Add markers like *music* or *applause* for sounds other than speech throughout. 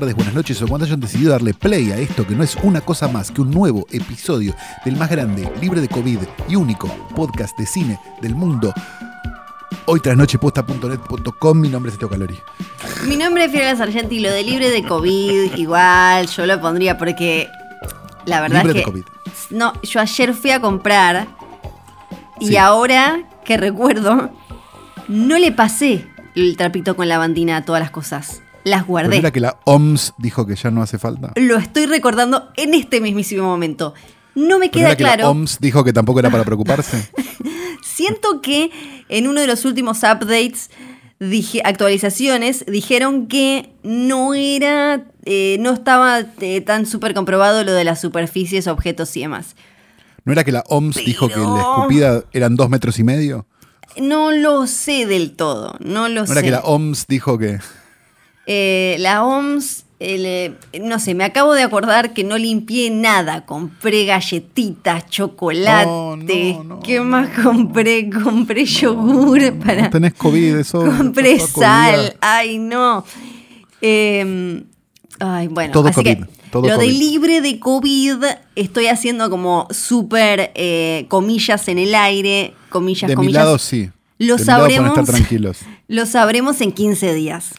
Tardes, buenas noches o cuando hayan decidido darle play a esto que no es una cosa más que un nuevo episodio del más grande, libre de COVID y único podcast de cine del mundo. Hoy trasnocheposta.net.com, mi nombre es Teo Calori. Mi nombre es Fiorella Sargenti y lo de libre de COVID, igual, yo lo pondría porque la verdad Libre de es que. COVID. No, yo ayer fui a comprar y Sí. ahora que recuerdo, no le pasé el trapito con la bandina a todas las cosas. Las ¿No guardé. era que la OMS dijo que ya no hace falta? Lo estoy recordando en este mismísimo momento. No me ¿No queda era que la claro. OMS dijo que tampoco era para preocuparse? *laughs* Siento que en uno de los últimos updates, dije, actualizaciones, dijeron que no era, eh, no estaba eh, tan súper comprobado lo de las superficies, objetos y demás. ¿No era que la OMS dijo que la escupida eran dos metros y medio? No lo sé del todo, no lo ¿No sé. era que la OMS dijo que... Eh, la OMS, el, eh, no sé, me acabo de acordar que no limpié nada. Compré galletitas, chocolate. No, no, no, ¿Qué no. más compré? Compré yogur para... No tenés COVID, eso... *laughs* Compré sal. Ay, no. Eh, ay, bueno. Todo así COVID, que todo lo de COVID. libre de COVID estoy haciendo como súper eh, comillas en el aire. Comillas, De mi comillas. lado sí. Lo de mi lado sabremos. estar tranquilos. *laughs* Lo sabremos en 15 días.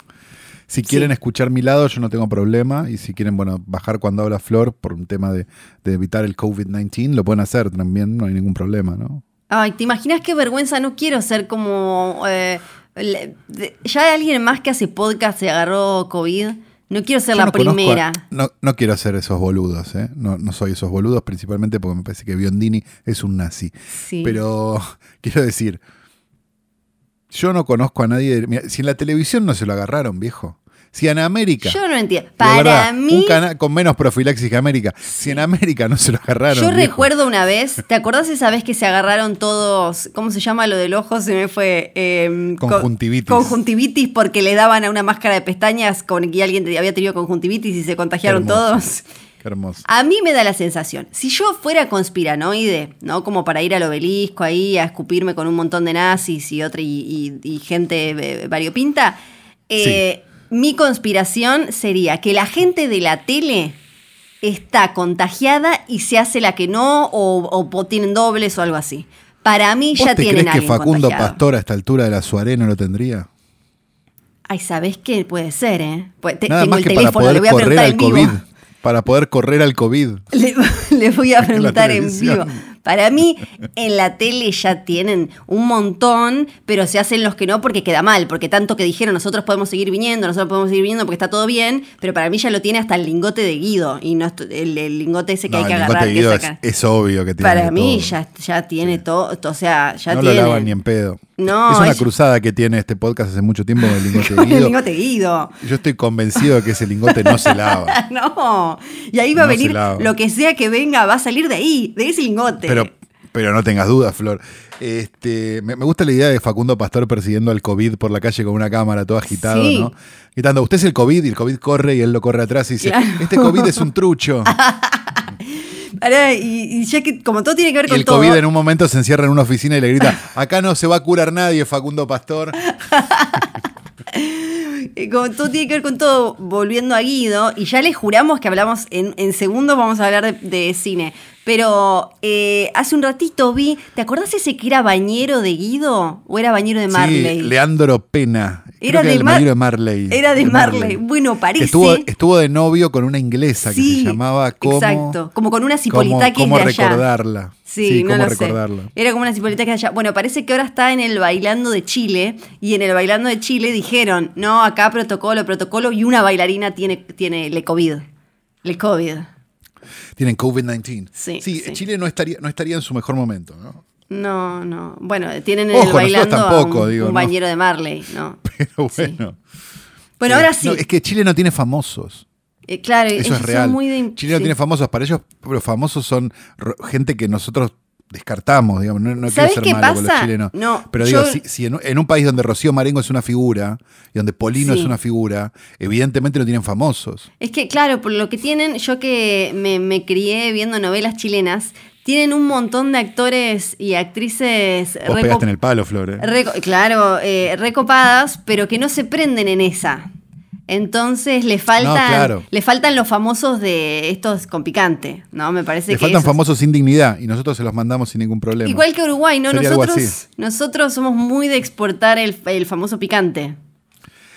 Si quieren escuchar mi lado, yo no tengo problema. Y si quieren, bueno, bajar cuando habla Flor por un tema de, de evitar el COVID-19, lo pueden hacer también, no hay ningún problema, ¿no? Ay, ¿te imaginas qué vergüenza? No quiero ser como. eh, ya alguien más que hace podcast se agarró COVID. No quiero ser Yo la no conozco a- primera. no, no quiero hacer esos boludos, ¿eh? No, no soy esos boludos, principalmente porque me parece que Biondini es un nazi. Sí. Pero *laughs* quiero decir, yo no conozco a nadie. mira, si en la televisión no se lo agarraron, viejo. Si en América. Yo no entiendo. Para verdad, mí. Un canal con menos profilaxis que América. Si en América no se lo agarraron. Yo viejo. recuerdo una vez, ¿te acordás esa vez que se agarraron todos, ¿cómo se llama lo del ojo? Se me fue. eh, co- Conjuntivitis. conjuntivitis porque le daban a una máscara de pestañas con que alguien había tenido conjuntivitis y se contagiaron todos. Qué hermoso. A mí me da la sensación, si yo fuera conspiranoide, ¿no? Como para ir al obelisco ahí a escupirme con un montón de nazis y otra y, y- y gente eh, variopinta, eh, mi conspiración sería que la gente de la tele está contagiada y se hace la que no o, o tienen dobles o algo así. Para mí ¿Vos ya te tienen crees que Facundo contagiado. Pastor a esta altura de la Suaré no lo tendría? Ay, ¿sabés qué? Puede ser, ¿eh? Pues te- Nada tengo más el que para teléfono, le poder voy a correr preguntar al en vivo. COVID. Para poder correr al COVID. *laughs* Le, le voy a *laughs* preguntar en vivo. Para mí, en la tele ya tienen un montón, pero se hacen los que no porque queda mal. Porque tanto que dijeron, nosotros podemos seguir viniendo, nosotros podemos seguir viniendo porque está todo bien, pero para mí ya lo tiene hasta el lingote de Guido. Y no el, el lingote ese que No, hay que el agarrar. de que Guido es, obvio que tiene para mí todo. ya, ya tiene todo. O sea, ya no tiene. lo lavan ni en pedo. No, es una ella- cruzada que tiene este podcast hace mucho tiempo con el lingote de Con *laughs* el Guido. lingote Guido. Yo estoy convencido de que ese lingote no se lava. *laughs* no. Y ahí va a No venir lo que sea que venga, va a salir de ahí, de ese lingote. Pero, pero no tengas dudas, Flor. Este, me, me gusta la idea de Facundo Pastor persiguiendo al COVID por la calle con una cámara todo agitado, Sí. ¿no? Gritando, usted es el COVID y el COVID corre y él lo corre atrás y dice, Claro. este COVID es un trucho. *laughs* Y, y ya que como todo tiene que ver Y con el todo. COVID en un momento se encierra en una oficina y le grita, acá no se va a curar nadie, Facundo Pastor. *laughs* Como todo tiene que ver con todo, volviendo a Guido, y ya les juramos que hablamos en, en segundos, vamos a hablar de, de cine. Pero eh, hace un ratito vi, ¿te acordás ese que era bañero de Guido? ¿O era bañero de Marley? Sí, Leandro Pena. Creo Era que de el Mar- marido de Marley. Era de Marley. Bueno, parece- Estuvo, estuvo de novio con una inglesa que Sí, se llamaba como... Exacto, como con una cipolita que cómo de allá. recordarla. Sí, no cómo lo recordarla. sé. Era como una cipolita que allá. Bueno, parece que ahora está en el Bailando de Chile. Y en el Bailando de Chile dijeron, no, acá protocolo, protocolo. Y una bailarina tiene, tiene le COVID. Le COVID. Tienen COVID-19. Sí, sí, sí. Chile no estaría, no estaría en su mejor momento, ¿no? No, no. Bueno, tienen en el bailando a un, digo, un ¿no? bañero de Marley, ¿no? *laughs* Pero Sí. bueno. Bueno, Eh, ahora sí. no, es que Chile no tiene famosos. Eh, claro, Eso ellos es real. son muy de. Chile no tiene famosos. Para ellos, los famosos son gente que nosotros descartamos, digamos, no, no quiero ¿Sabés ser qué malo con los chilenos. No, pero digo, yo- si, si en, un- en un país donde Rocío Marengo es una figura y donde Polino Sí. es una figura, evidentemente no tienen famosos. Es que, claro, por lo que tienen, yo que me, me crié viendo novelas chilenas, tienen un montón de actores y actrices Vos pegaste en el palo, Flor. ¿eh? claro, eh, recopadas, pero que no se prenden en esa. Entonces le faltan, claro. le faltan los famosos de estos con picante, ¿no? Me parece Le que faltan esos- famosos sin dignidad y nosotros se los mandamos sin ningún problema. Igual que Uruguay, ¿no? Sería Nosotros, somos muy de exportar el, el famoso picante.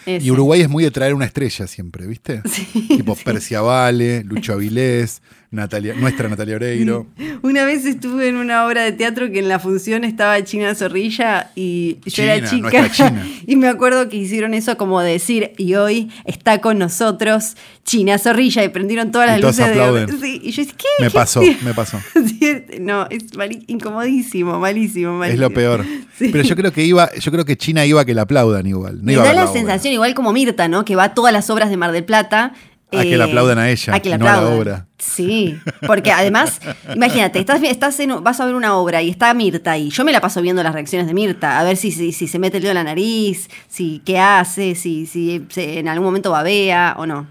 Ese. Y Uruguay es muy de traer una estrella siempre, ¿viste? *laughs* Tipo Percia Vale, Lucho *laughs* Avilés, Natalia, nuestra Natalia Oreiro. *laughs* Una vez estuve en una obra de teatro que en la función estaba China Zorrilla y yo China, era chica. China. *laughs* Y me acuerdo que hicieron eso como de decir, y hoy está con nosotros China Zorrilla y prendieron todas Y las todos luces de. aplauden. Sí, y yo dije, ¿qué? Me ¿Qué pasó, me pasó. *laughs* No, es incomodísimo, malísimo, malísimo. Es lo peor. Sí. Pero yo creo que iba, yo creo que China iba a que la aplaudan igual. No Me iba da la obra. sensación, igual como Mirta, ¿no? Que va a todas las obras de Mar del Plata. eh, A que la aplaudan a ella, A que la y no a la aplaudan. obra. Sí, porque además, imagínate, estás, estás en- vas a ver una obra y está Mirta ahí. Yo me la paso viendo las reacciones de Mirta, a ver si, si, si se mete el dedo en la nariz, si qué hace, si, si en algún momento babea o no.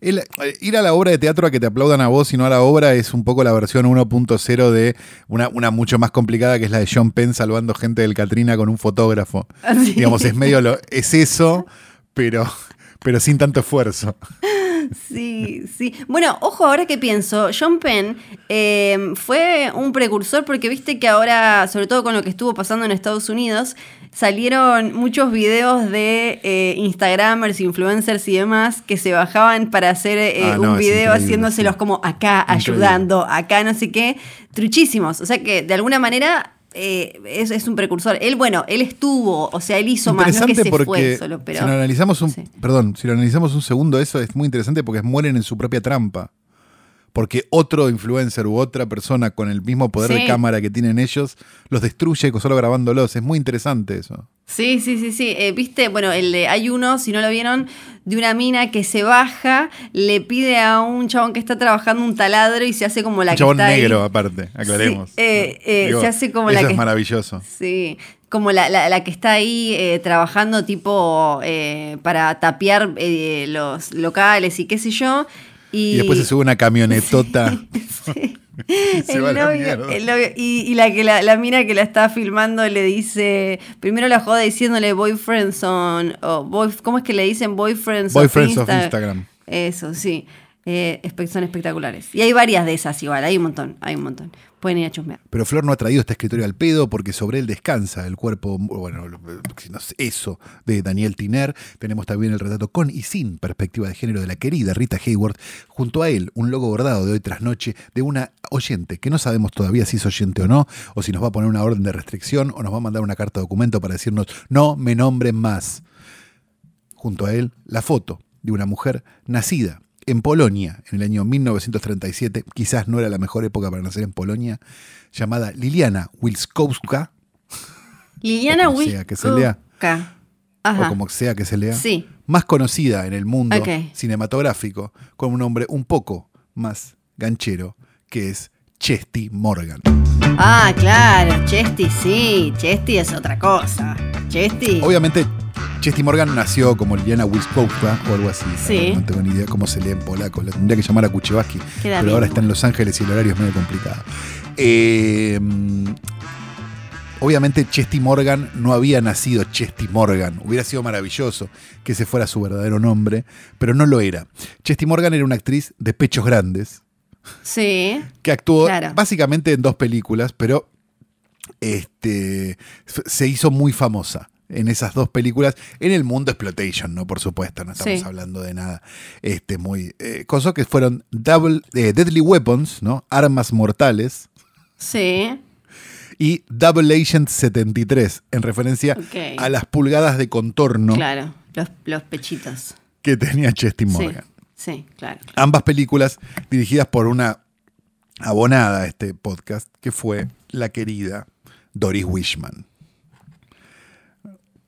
El- eh, ir a la obra de teatro a que te aplaudan a vos y no a la obra es un poco la versión 1.0 de una, una mucho más complicada que es la de John Penn salvando gente del Katrina con un fotógrafo. Así. Digamos, es medio lo, es eso, pero, pero sin tanto esfuerzo. *laughs* Sí, sí. Bueno, ojo, ahora que pienso, John Penn eh, fue un precursor porque viste que ahora, sobre todo con lo que estuvo pasando en Estados Unidos, salieron muchos videos de eh, Instagramers, influencers y demás que se bajaban para hacer eh, Ah, no, un video haciéndoselos sí. como acá, Increíble. ayudando, acá no sé qué, truchísimos. O sea que de alguna manera... eh, es, es un precursor. Él, bueno, él estuvo, o sea, él hizo más, no es que se porque fue solo, pero... si lo analizamos un, sí. perdón, si lo analizamos un segundo, eso es muy interesante porque mueren en su propia trampa. Porque otro influencer u otra persona con el mismo poder Sí. de cámara que tienen ellos los destruye solo grabándolos. Es muy interesante eso. Sí, sí, sí, sí. Eh, Viste, bueno, el de- hay uno, si no lo vieron, de una mina que se baja, le pide a un chabón que está trabajando un taladro y se hace como la Un que chabón está ahí. negro, aparte, aclaremos. Sí, eh, eh, se hace como eso la es que- maravilloso. Sí, como la, la- la que está ahí eh, trabajando tipo eh, para tapiar eh, los locales y qué sé yo. Y, Y después se sube una camionetota. *laughs* *laughs* Se el la el novio- y, y la que la, la mina que la está filmando le dice, primero la joda diciéndole boyfriends on, o boy- ¿cómo es que le dicen boyfriends, Boyfriends of Insta- Instagram. Eso, sí. Eh, son espectaculares. Y hay varias de esas igual, hay un montón, hay un montón. Pueden ir a chusmear. Pero Flor no ha traído este escritorio al pedo porque sobre él descansa el cuerpo, bueno, eso de Daniel Tiner. Tenemos también el retrato con y sin perspectiva de género de la querida Rita Hayward. Junto a él, un logo bordado de hoy tras noche de una oyente que no sabemos todavía si es oyente o no, o si nos va a poner una orden de restricción o nos va a mandar una carta de documento para decirnos no me nombren más. Junto a él, la foto de una mujer nacida en Polonia en el año 1937, quizás no era la mejor época para nacer en Polonia, llamada Liliana Wilskowska, Liliana que se lea. Ajá. o como sea que se lea, Sí. más conocida en el mundo cinematográfico con un nombre un poco más ganchero, que es Chesty Morgan. Ah, claro, Chesty sí, Chesty es otra cosa. Chesty. Obviamente, Chesty Morgan nació como Liliana Wilskowska o algo así. Sí. No tengo ni idea cómo se lee en polaco. La tendría que llamar a Kuchevaski. Queda Pero ahora bien. está en Los Ángeles y el horario es medio complicado. Eh, obviamente, Chesty Morgan no había nacido Chesty Morgan. Hubiera sido maravilloso que ese fuera su verdadero nombre, pero no lo era. Chesty Morgan era una actriz de pechos grandes Sí. que actuó Claro. básicamente en dos películas, pero este, se hizo muy famosa en esas dos películas, en el mundo exploitation, ¿no? Por supuesto, no estamos Sí. hablando de nada este, muy... Eh, cosas que fueron Double, eh, Deadly Weapons, ¿no? Armas Mortales, Sí. y Double Agent 73, en referencia a las pulgadas de contorno Claro, los, los pechitos. que tenía Chesty Morgan. Sí, sí, claro. Ambas películas dirigidas por una abonada a este podcast, que fue la querida Doris Wishman.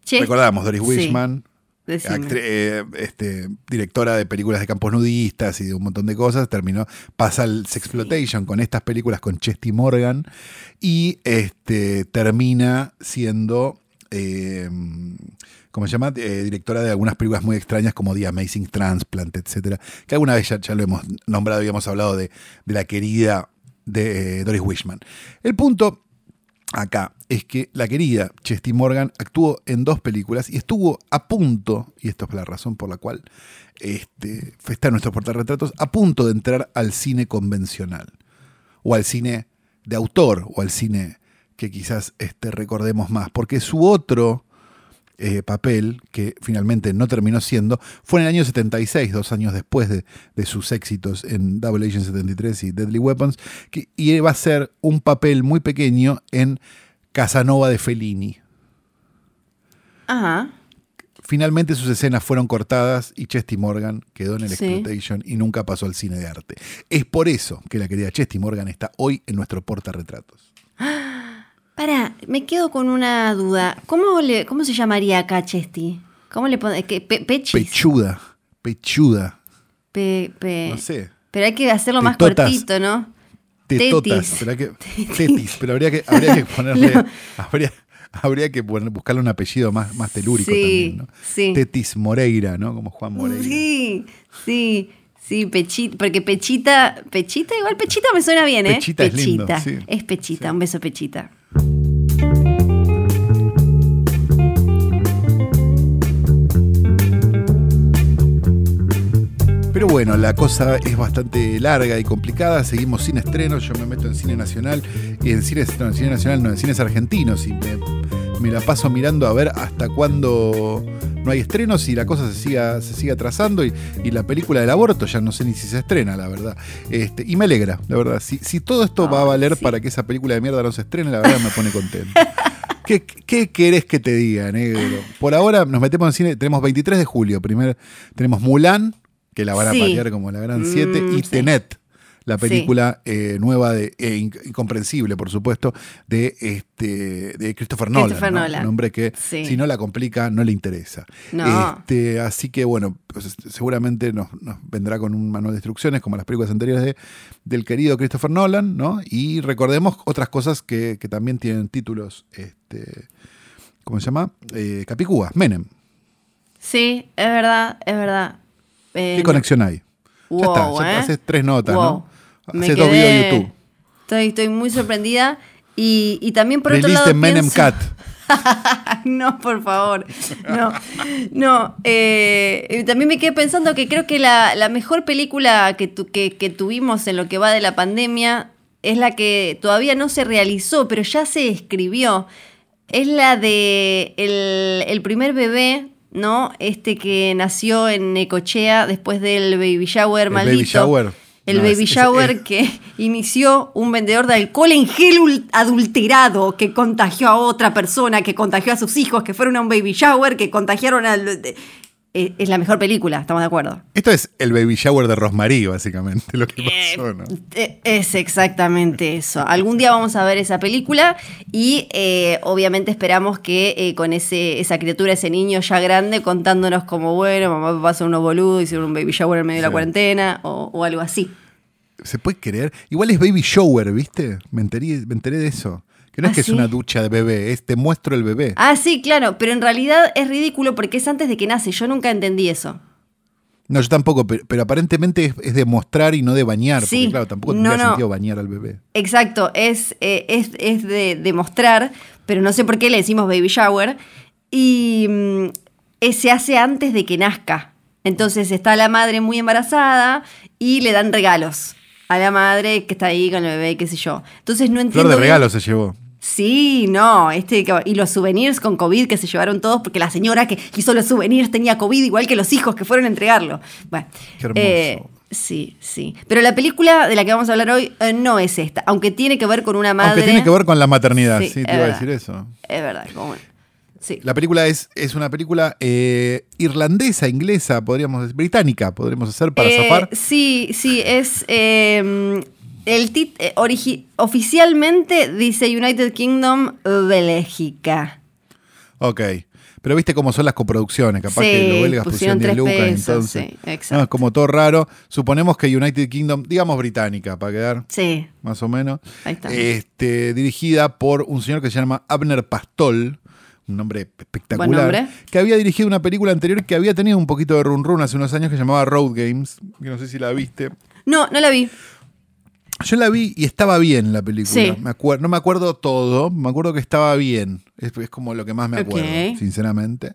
Che- Recordamos, Doris sí. Wishman, eh, este, directora de películas de campos nudistas y de un montón de cosas, terminó, pasa al Sexploitation con estas películas con Chesty Morgan y este, termina siendo... Eh, ¿cómo se llama? Eh, directora de algunas películas muy extrañas como The Amazing Transplant, etcétera, que alguna vez ya, lo hemos nombrado y hemos hablado de, de la querida de Doris Wishman. El punto acá es que la querida Chesty Morgan actuó en dos películas y estuvo a punto, y esto es la razón por la cual este, está en nuestros portarretratos, a punto de entrar al cine convencional, o al cine de autor, o al cine que quizás este, recordemos más, porque su otro eh, papel, que finalmente no terminó siendo, fue en el año 76, dos años después de, sus éxitos en Double Agent 73 y Deadly Weapons, que, y va a ser un papel muy pequeño en Casanova de Fellini. Ajá. Finalmente sus escenas fueron cortadas y Chesty Morgan quedó en el Exploitation y nunca pasó al cine de arte. Es por eso que la querida Chesty Morgan está hoy en nuestro portarretratos. *gasps* Para, me quedo con una duda. ¿Cómo, le, cómo se llamaría acá Chesty? ¿Cómo le pones? Pechuda. Pechuda. no sé. Pero hay que hacerlo más cortito, ¿no? Tetotas. Pero que, tetis. Pero habría que, habría que *laughs* ponerle. Habría, habría, que buscarle un apellido más, más telúrico también, ¿no? Sí. Tetis Moreira, ¿no? Como Juan Moreira. Sí, sí. Sí, Pechita, porque Pechita, Pechita, igual Pechita me suena bien, ¿eh? Pechita, es lindo, Es Pechita, un beso Pechita. Pero bueno, la cosa es bastante larga y complicada. Seguimos sin estrenos. Yo me meto en cine nacional y en cine, no, en cine nacional, no, en cines argentinos y me, la paso mirando a ver hasta cuándo no hay estrenos y la cosa se siga, se siga trazando y, la película del aborto ya no sé ni si se estrena, la verdad. Este, y me alegra, la verdad. Si, si todo esto va a valer para que esa película de mierda no se estrene, la verdad me pone contento. *laughs* ¿Qué, ¿Qué, querés que te diga, negro? Por ahora nos metemos en cine. Tenemos 23 de julio. Primero tenemos Mulan, que la van a patear como la gran 7, mm, y Tenet la película eh, nueva de, e incomprensible, por supuesto, de este de Christopher Nolan. Christopher Nolan. Un hombre que si no la complica, no le interesa. Este, así que bueno, pues, seguramente nos, vendrá con un manual de instrucciones, como las películas anteriores de, del querido Christopher Nolan, ¿no? Y recordemos otras cosas que, también tienen títulos, este, ¿cómo se llama? Eh, Capicúa, Menem. Sí, es verdad, es verdad. ¿Qué eh, conexión hay? ya está, ya haces tres notas, ¿no? Hace dos videos de YouTube. Estoy, estoy muy sorprendida. Y, y también por otro lado. Menem Cat. *laughs* no, por favor. No, no. Eh, también me quedé pensando que creo que la, la mejor película que, que, que, tuvimos en lo que va de la pandemia es la que todavía no se realizó, pero ya se escribió. Es la de el, el primer bebé, ¿no? Este que nació en Ecochea después del baby shower el maldito. Baby shower el baby shower que *laughs* inició un vendedor de alcohol en gel adulterado que contagió a otra persona, que contagió a sus hijos, que fueron a un baby shower, que contagiaron al... Eh, es la mejor película, estamos de acuerdo. Esto es el baby shower de Rosmarie, básicamente, lo que pasó, ¿no? Eh, es exactamente eso. Algún día vamos a ver esa película y eh, obviamente esperamos que con ese, esa criatura, ese niño ya grande, contándonos como, bueno, mamá papá son unos boludos, hicieron un baby shower en medio de la cuarentena o, algo así. ¿Se puede creer? Igual es baby shower, ¿viste? Me enteré, me enteré de eso. Que no es ¿Ah, que es una ducha de bebé, es te muestro el bebé. Ah, sí, claro, pero en realidad es ridículo porque es antes de que nace. Yo nunca entendí eso. No, yo tampoco, pero, aparentemente es, de mostrar y no de bañar. Sí, porque claro, tampoco tendría sentido bañar al bebé. Exacto, es, eh, es, es de, de, mostrar, pero no sé por qué le decimos baby shower. Y mm, se hace antes de que nazca. Entonces está la madre muy embarazada y le dan regalos a la madre que está ahí con el bebé, qué sé yo. Entonces no entiendo. Flor de regalos se llevó. Sí, no, este y los souvenirs con COVID que se llevaron todos porque la señora que hizo los souvenirs tenía COVID igual que los hijos que fueron a entregarlo. Bueno, Qué hermoso. Eh, sí, sí. Pero la película de la que vamos a hablar hoy eh, no es esta, aunque tiene que ver con una madre. Aunque tiene que ver con la maternidad, sí, te iba a decir eso. Es verdad, como Sí. La película es, es una película eh, irlandesa, inglesa, podríamos decir, británica, podríamos hacer para zafar. Sí, sí, es em, el tit eh, oficialmente dice United Kingdom Bélgica. Ok. Pero viste cómo son las coproducciones, capaz Sí, que los belgas pusieron pusieron 10 tres lucas, pesos, entonces. sí, no, es como todo raro. Suponemos que United Kingdom, digamos británica, para quedar Sí, más o menos. ahí está. Este, dirigida por un señor que se llama Abner Pastol, un nombre espectacular, Buen nombre. que había dirigido una película anterior que había tenido un poquito de run run hace unos años que se llamaba Road Games, que no sé si la viste. no, no la vi. Yo la vi y estaba bien la película. Sí. Me acuer- no me acuerdo todo, me acuerdo que estaba bien. Es, es como lo que más me acuerdo, sinceramente.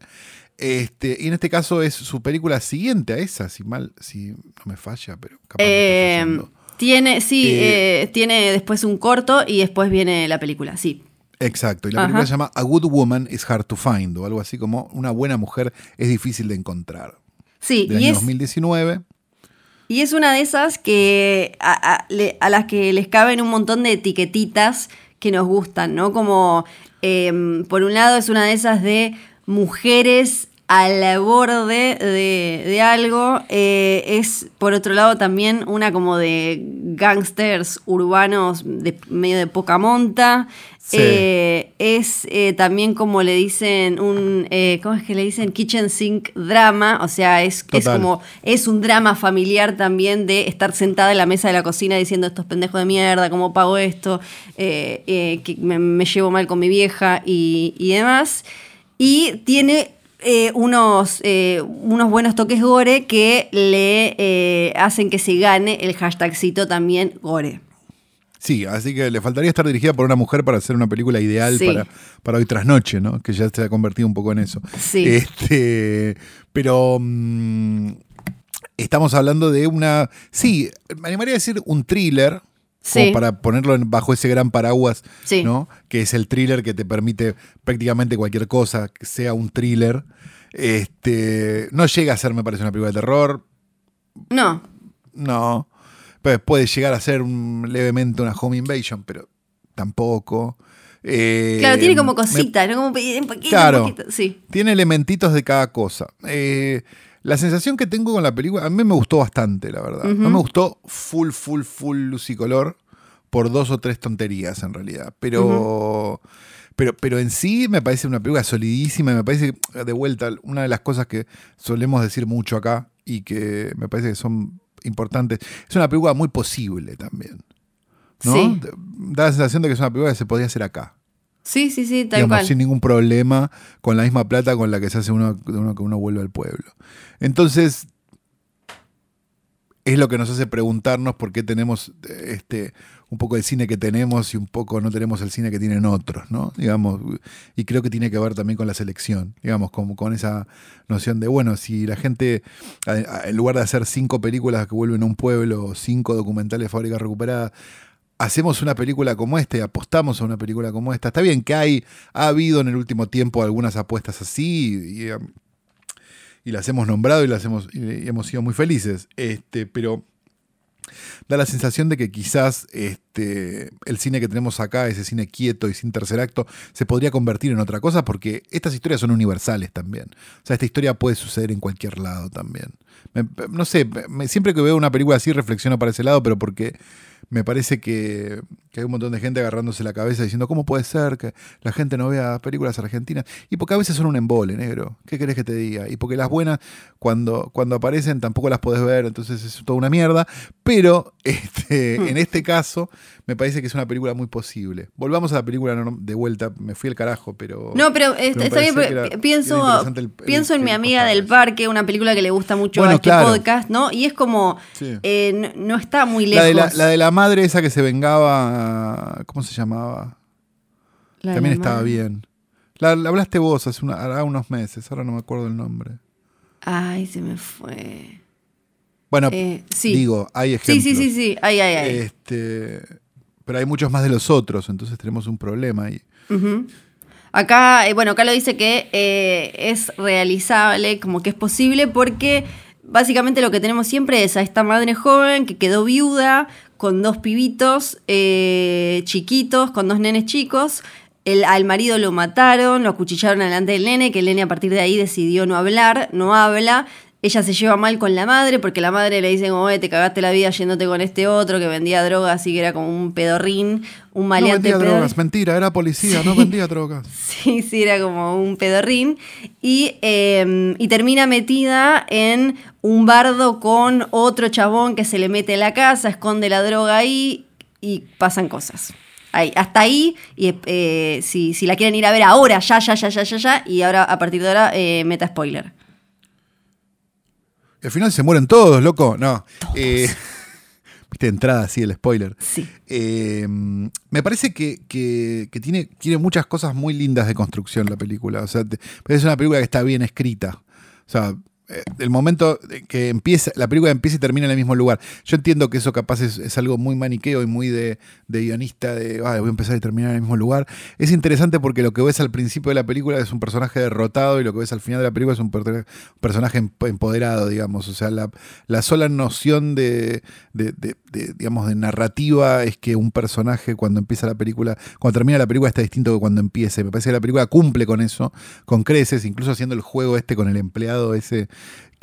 Este, y en este caso es su película siguiente a esa, si mal, si no me falla, pero capaz Eh, tiene, sí, Eh, eh, tiene después un corto y después viene la película, sí. Exacto, y la Ajá. película se llama A Good Woman is Hard to Find, o algo así como Una buena mujer es difícil de encontrar. Sí, Del y año es, 2019. Y es una de esas que a, a- a las que les caben un montón de etiquetitas que nos gustan, ¿no? Como, em, por un lado, es una de esas de mujeres al borde de, de algo. eh, es, por otro lado, también una como de gangsters urbanos de medio de poca monta. Sí. Eh, es eh, también como le dicen un, ¿cómo es que le dicen? Kitchen sink drama, o sea, es, es como, es un drama familiar también de estar sentada en la mesa de la cocina diciendo estos pendejos de mierda, ¿cómo pago esto? Que me, me llevo mal con mi vieja y, y demás. Y tiene eh, unos, eh, unos buenos toques gore que le eh, hacen que se gane el hashtagcito también gore. Sí, así que le faltaría estar dirigida por una mujer para hacer una película ideal Sí. para, para hoy tras noche, ¿no? Que ya se ha convertido un poco en eso. Sí. Este, pero mm, estamos hablando de una. Sí, me animaría a decir un thriller. Sí. Como para ponerlo bajo ese gran paraguas, Sí. ¿no? Que es el thriller que te permite prácticamente cualquier cosa que sea un thriller. Este, no llega a ser, me parece, una película de terror. No, No. Pues puede llegar a ser un- levemente una home invasion, pero tampoco. Eh, claro, tiene como cositas, ¿no? Como un poquito, Claro. un poquito, sí. tiene elementitos de cada cosa. Eh, la sensación que tengo con la película, a mí me gustó bastante, la verdad. No me gustó full, full, full luz y color por dos o tres tonterías en realidad. Pero, pero, pero en sí me parece una película solidísima me parece, de vuelta, una de las cosas que solemos decir mucho acá y que me parece que son importantes. Es una película muy posible también. ¿no? Sí. Da la sensación de que es una película que se podía hacer acá Sí, sí, sí, tal digamos, cual. sin ningún problema, con la misma plata con la que se hace uno, uno que uno vuelve al pueblo. Entonces, es lo que nos hace preguntarnos por qué tenemos este un poco el cine que tenemos y un poco no tenemos el cine que tienen otros, ¿no? Digamos, y creo que tiene que ver también con la selección, digamos, como con esa noción de, bueno, si la gente, en lugar de hacer cinco películas que vuelven a un pueblo, cinco documentales de fábrica recuperada, hacemos una película como esta y apostamos a una película como esta. Está bien que hay, ha habido en el último tiempo algunas apuestas así y, y, y las hemos nombrado y las hemos, y hemos sido muy felices. Este, pero da la sensación de que quizás este, el cine que tenemos acá, ese cine quieto y sin tercer acto, se podría convertir en otra cosa porque estas historias son universales también. O sea, esta historia puede suceder en cualquier lado también. No sé, siempre que veo una película así reflexiono para ese lado, pero porque me parece que, que hay un montón de gente agarrándose la cabeza diciendo, ¿cómo puede ser que la gente no vea películas argentinas? Y porque a veces son un embole, negro. ¿Qué querés que te diga? Y porque las buenas, cuando, cuando aparecen, tampoco las podés ver, entonces es toda una mierda. Pero *laughs* este, en este caso, me parece que es una película muy posible. Volvamos a la película de vuelta, me fui al carajo, pero... No, pero, pero está, bien, era- pienso, el- en mi amiga del parque, una película que le gusta mucho Bueno, a este claro. podcast, ¿no? Y es como, Sí. eh, no, no está muy La lejos. de la, la de la madre esa que se vengaba, ¿cómo se llamaba? La También estaba madre. bien. La, la hablaste vos hace una- hará unos meses, ahora no me acuerdo el nombre. Ay, se me fue. Bueno, Eh, sí. digo, hay Sí, ejemplos. sí, sí, sí. Ay, ay, ay. Este, pero hay muchos más de los otros, entonces tenemos un problema ahí. Ujú. Acá, eh, bueno, acá lo dice que eh, es realizable, como que es posible, porque básicamente lo que tenemos siempre es a esta madre joven que quedó viuda con dos pibitos eh, chiquitos, con dos nenes chicos. El, al marido lo mataron, lo acuchillaron delante del nene, que el nene a partir de ahí decidió no hablar, no habla. Ella se lleva mal con la madre porque la madre le dice como, te cagaste la vida yéndote con este otro que vendía drogas, así que era como un pedorrín, un maleante. No vendía drogas, mentira, era policía, no vendía drogas. *laughs* Sí, sí, era como un pedorrín. Y, em, y termina metida en un bardo con otro chabón que se le mete en la casa, esconde la droga ahí y pasan cosas. Ahí, hasta ahí, y eh, si, la quieren ir a ver ahora, ya, ya, ya, ya, ya, ya, y ahora a partir de ahora, eh, meta spoiler al final se mueren todos, loco. No. Eh, *laughs* viste, entrada así el spoiler. Sí. Eh, me parece que, tiene, tiene muchas cosas muy lindas de construcción la película. O sea, es una película que está bien escrita. O sea, el momento que empieza, la película empieza y termina en el mismo lugar. Yo entiendo que eso capaz es, algo muy maniqueo y muy de, guionista, de voy a empezar y terminar en el mismo lugar. Es interesante porque lo que ves al principio de la película es un personaje derrotado y lo que ves al final de la película es un, personaje empoderado, digamos. O sea, la, sola noción de, digamos, de narrativa es que un personaje cuando empieza la película, cuando termina la película está distinto que cuando empiece. Me parece que la película cumple con eso, con creces, incluso haciendo el juego este con el empleado ese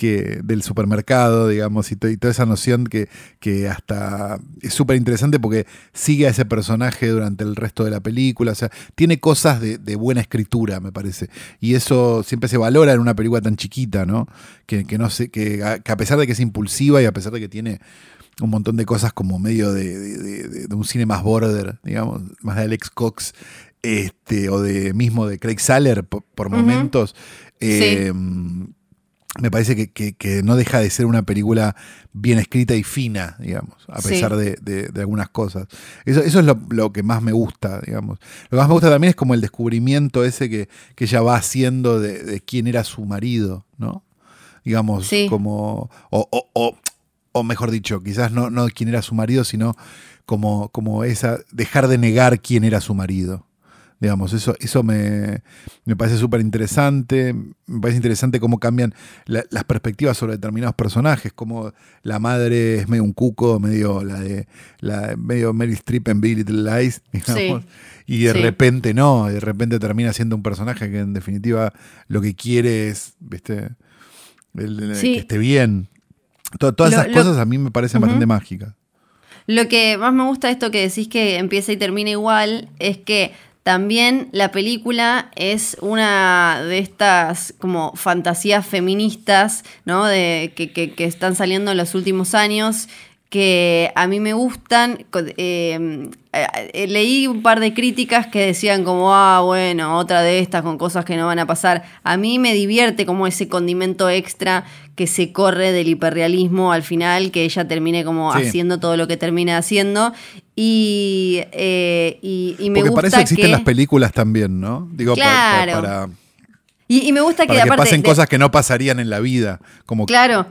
que, del supermercado, digamos, y, toda esa noción que, que hasta es súper interesante porque sigue a ese personaje durante el resto de la película. O sea, tiene cosas de, buena escritura, me parece. Y eso siempre se valora en una película tan chiquita, ¿no? Que, no sé, que a, pesar de que es impulsiva y a pesar de que tiene un montón de cosas como medio de, un cine más border, digamos, más de Alex Cox, este, o de mismo de Craig Saller por, momentos. Eh, me parece que, no deja de ser una película bien escrita y fina, digamos, a pesar de, algunas cosas. Eso, eso es lo, que más me gusta, digamos. Lo que más me gusta también es como el descubrimiento ese que, que ella va haciendo de, quién era su marido, ¿no? Digamos, como. O, o, mejor dicho, quizás no, no quién era su marido, sino como, como esa. dejar de negar quién era su marido. Digamos, eso, eso me, parece súper interesante. Me parece interesante cómo cambian las perspectivas sobre determinados personajes, como la madre es medio un cuco, medio la de la medio Mary Streep en Big Little Lies, digamos. y de repente no, de repente termina siendo un personaje que en definitiva lo que quiere es, ¿viste? que esté bien. todas esas cosas a mí me parecen bastante mágicas. Lo que más me gusta de esto que decís que empieza y termina igual es que también la película es una de estas como fantasías feministas, ¿no? De, que, que están saliendo en los últimos años que a mí me gustan. Em, eh, leí un par de críticas que decían como, ah, bueno, otra de estas con cosas que no van a pasar. A mí me divierte como ese condimento extra que se corre del hiperrealismo al final, que ella termine como haciendo todo lo que termina haciendo. Y, eh, y, me Porque gusta para eso existen las películas también, ¿no? Digo, para, y, me gusta que, que pasen cosas que no pasarían en la vida, como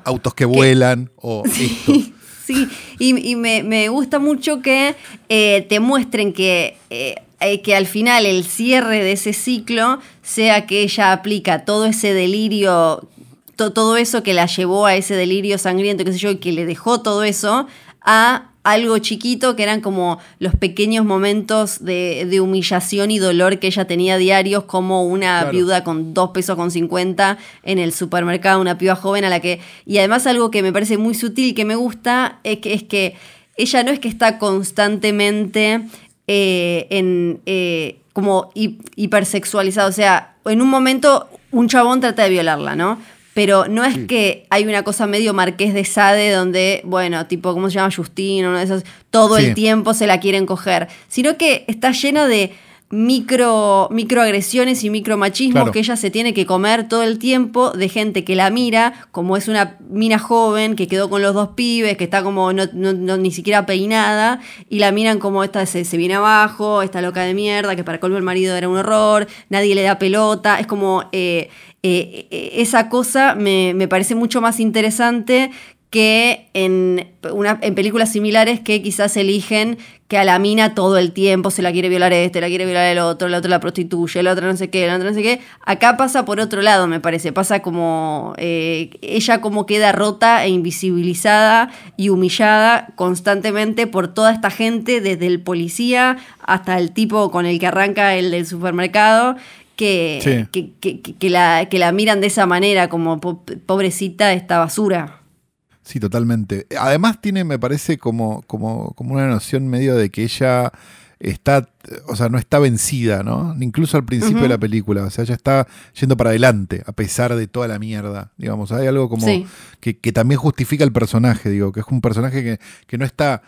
autos que vuelan *laughs* o esto. *laughs* Sí, y, me, gusta mucho que eh, te muestren que, eh, eh, que al final el cierre de ese ciclo sea que ella aplica todo ese delirio, todo eso que la llevó a ese delirio sangriento, qué sé yo, y que le dejó todo eso a algo chiquito que eran como los pequeños momentos de, humillación y dolor que ella tenía diarios, como una viuda con dos pesos con 50 en el supermercado, una piba joven a la que. Y además, algo que me parece muy sutil que me gusta es que, es que ella no es que está constantemente eh, en. Eh, como hipersexualizada. O sea, en un momento un chabón trata de violarla, ¿no? Pero no es que hay una cosa medio marqués de Sade donde, bueno, tipo, ¿cómo se llama? Justin, uno de esos, todo el tiempo se la quieren coger, sino que está lleno de micro microagresiones y micromachismos que ella se tiene que comer todo el tiempo de gente que la mira como es una mina joven que quedó con los dos pibes que está como no, ni siquiera peinada y la miran como esta se, viene abajo esta loca de mierda que para colmo el marido era un horror nadie le da pelota es como eh, eh, eh, esa cosa me, parece mucho más interesante que en, una, en películas similares que quizás eligen que a la mina todo el tiempo se la quiere violar este, la quiere violar el otro, el otro la prostituye, el otro no sé qué, el otro no sé qué. Acá pasa por otro lado, me parece. Pasa como eh, ella como queda rota e invisibilizada y humillada constantemente por toda esta gente, desde el policía hasta el tipo con el que arranca el del supermercado que, que, la, que la miran de esa manera, como pobrecita esta basura. Sí, totalmente. Además tiene, me parece, como, como, como una noción medio de que ella está, o sea, no está vencida, ¿no? Incluso al principio de la película, o sea, ella está yendo para adelante, a pesar de toda la mierda, digamos. Hay algo como que, también justifica el personaje, digo, que es un personaje que, que no está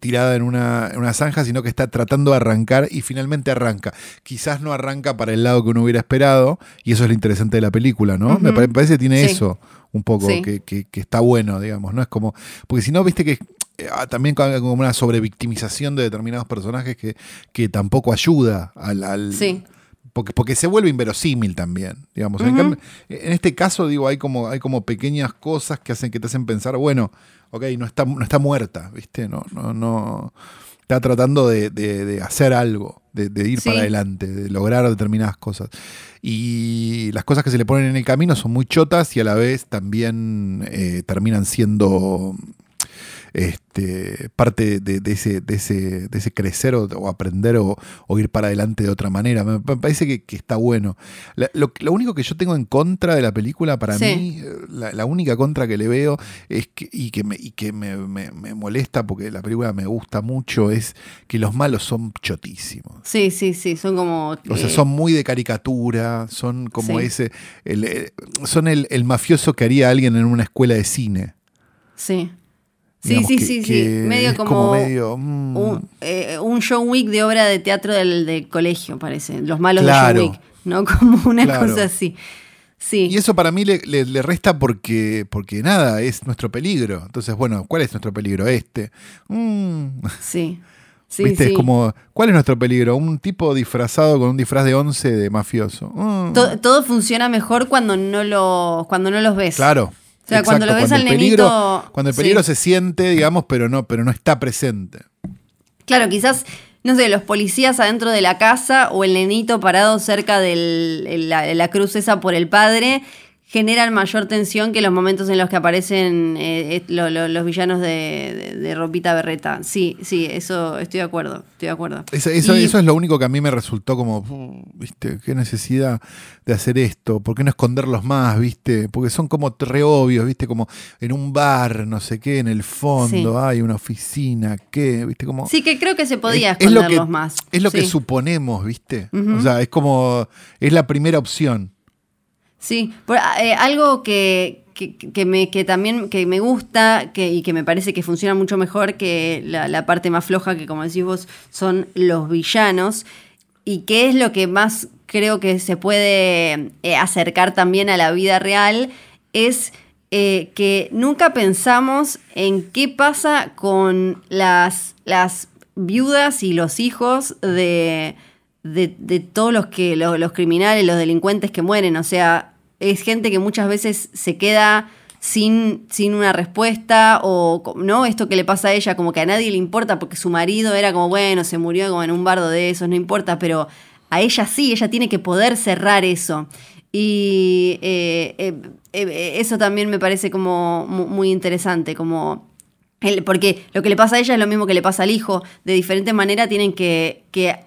tirada en una, una, zanja, sino que está tratando de arrancar y finalmente arranca. Quizás no arranca para el lado que uno hubiera esperado, y eso es lo interesante de la película, ¿no? me, parece que tiene eso un poco, que, que, está bueno, digamos, ¿no? Es como, porque si no, viste que eh, ah, también como una sobrevictimización de determinados personajes que, que tampoco ayuda al... sí. Porque, porque, se vuelve inverosímil también, digamos. en, este caso, digo, hay como, hay como pequeñas cosas que hacen que te hacen pensar, bueno, ok, no está, no está muerta, ¿viste? No, no, no. Está tratando de, hacer algo, de, ir para adelante, de lograr determinadas cosas. Y las cosas que se le ponen en el camino son muy chotas y a la vez también eh, terminan siendo este, parte de, ese, de, ese, de ese crecer o, aprender o, ir para adelante de otra manera. Me, parece que, está bueno. lo, único que yo tengo en contra de la película, para mí, la, única contra que le veo es que, y que, me, y que me, molesta porque la película me gusta mucho es que los malos son chotísimos. Sí, sí, sí, son como... O sea, son muy de caricatura, son como ese... Eh, son el, el mafioso que haría alguien en una escuela de cine. Sí. Sí, sí, sí, sí. Medio como, mm. un, eh, un, John Wick de obra de teatro del, colegio, parece. Los malos de John Wick, ¿no? *laughs* Como una cosa así. Sí. Y eso para mí le, le, resta porque, porque nada, es nuestro peligro. Entonces, bueno, ¿cuál es nuestro peligro? Este. Mm. Sí. *laughs* Sí, ¿Viste? Es como, ¿cuál es nuestro peligro? Un tipo disfrazado con un disfraz de once de mafioso. Mm. Todo, todo, funciona mejor cuando no, lo, cuando no los ves. Claro, o sea, cuando lo ves al nenito. cuando el peligro se siente, digamos, pero no, pero no está presente. Claro, quizás, no sé, los policías adentro de la casa o el nenito parado cerca de la cruz esa por el padre generan mayor tensión que los momentos en los que aparecen eh, los villanos de, Ropita Berreta. Sí, sí, eso estoy de acuerdo, estoy de acuerdo. Eso, es lo único que a mí me resultó como, viste, qué necesidad de hacer esto, ¿por qué no esconderlos más, viste? Porque son como re obvios, viste, como en un bar, no sé qué, en el fondo hay una oficina, ¿qué? ¿Viste? Como, sí, que creo que se podía esconderlos más. Es lo que suponemos, viste. O sea, es como, es la primera opción. Sí, eh, algo que, me, que también que me gusta que, y que me parece que funciona mucho mejor que la, parte más floja, que como decís vos, son los villanos, y que es lo que más creo que se puede eh, acercar también a la vida real, es eh, que nunca pensamos en qué pasa con las, las viudas y los hijos de de, todos los que los, criminales, los delincuentes que mueren. O sea, es gente que muchas veces se queda sin, sin una respuesta o no esto que le pasa a ella como que a nadie le importa porque su marido era como bueno se murió como en un bardo de esos no importa pero a ella sí ella tiene que poder cerrar eso. Y eh, eh, eh, eso también me parece como muy interesante como porque lo que le pasa a ella es lo mismo que le pasa al hijo. De diferente manera tienen que,